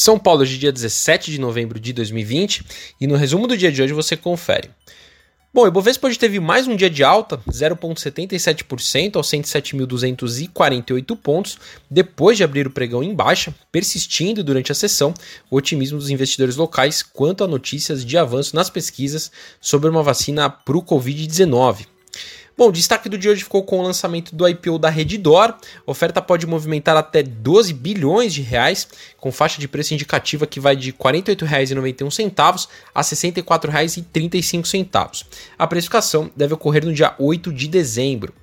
São Paulo, hoje dia 17 de novembro de 2020, e no resumo do dia de hoje você confere. Bom, o Ibovespa hoje teve mais um dia de alta, 0,77% aos 107.248 pontos, depois de abrir o pregão em baixa, persistindo durante a sessão o otimismo dos investidores locais quanto a notícias de avanço nas pesquisas sobre uma vacina para o Covid-19. Bom, o destaque do dia hoje ficou com o lançamento do IPO da Redditor. Oferta pode movimentar até 12 bilhões de reais, com faixa de preço indicativa que vai de R$ 48,91 a R$ 64,35. A precificação deve ocorrer no dia 8 de dezembro.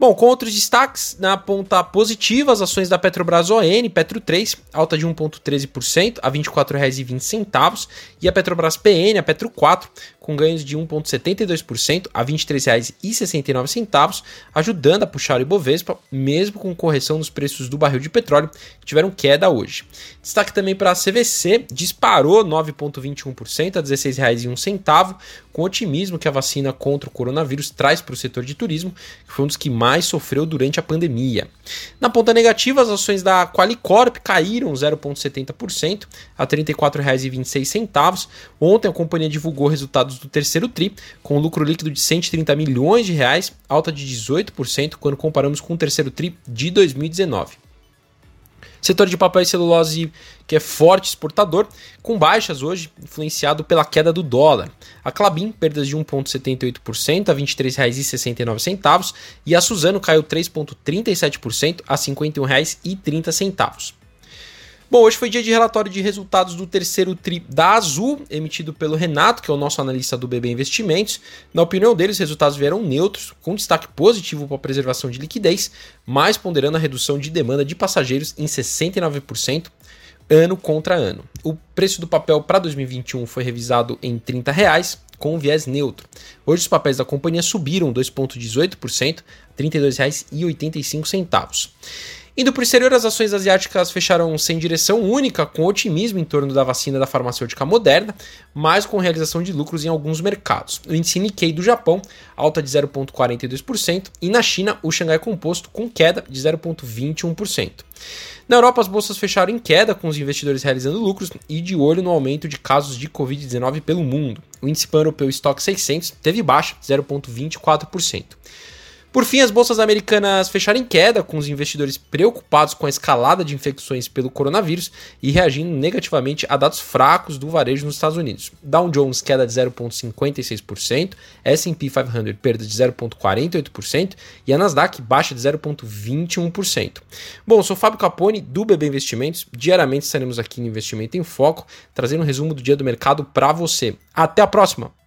Bom, com outros destaques, na ponta positiva, as ações da Petrobras ON, Petro 3, alta de 1,13% a R$ 24,20, e a Petrobras PN, a Petro 4, com ganhos de 1,72% a R$ 23,69, ajudando a puxar o Ibovespa, mesmo com correção nos preços do barril de petróleo, que tiveram queda hoje. Destaque também para a CVC, disparou 9,21% a R$ 16,01, com otimismo que a vacina contra o coronavírus traz para o setor de turismo, que foi um dos que mais sofreu durante a pandemia. Na ponta negativa, as ações da Qualicorp caíram 0,70% a R$ 34,26. Ontem a companhia divulgou resultados do terceiro TRI, com lucro líquido de 130 milhões de reais, alta de 18% quando comparamos com o terceiro TRI de 2019. Setor de papel e celulose que é forte exportador, com baixas hoje, influenciado pela queda do dólar. A Clabin, perdas de 1,78% a R$ 23,69 e a Suzano caiu 3,37% a R$ 51,30. Bom, hoje foi dia de relatório de resultados do terceiro TRI da Azul, emitido pelo Renato, que é o nosso analista do BB Investimentos. Na opinião dele, os resultados vieram neutros, com destaque positivo para a preservação de liquidez, mas ponderando a redução de demanda de passageiros em 69% ano contra ano. O preço do papel para 2021 foi revisado em 30 reais, com viés neutro. Hoje os papéis da companhia subiram 2,18%, R$ 32,85. Indo para o exterior, as ações asiáticas fecharam sem direção única, com otimismo em torno da vacina da farmacêutica moderna, mas com realização de lucros em alguns mercados. O índice Nikkei do Japão, alta de 0,42%, e na China, o Xangai Composto, com queda de 0,21%. Na Europa, as bolsas fecharam em queda, com os investidores realizando lucros e de olho no aumento de casos de Covid-19 pelo mundo. O índice pan-europeu Stock 600 teve baixa, 0,24%. Por fim, as bolsas americanas fecharam em queda, com os investidores preocupados com a escalada de infecções pelo coronavírus e reagindo negativamente a dados fracos do varejo nos Estados Unidos. Dow Jones queda de 0,56%, S&P 500 perda de 0,48% e a Nasdaq baixa de 0,21%. Bom, sou Fábio Capone do BB Investimentos. Diariamente estaremos aqui no Investimento em Foco, trazendo um resumo do dia do mercado para você. Até a próxima!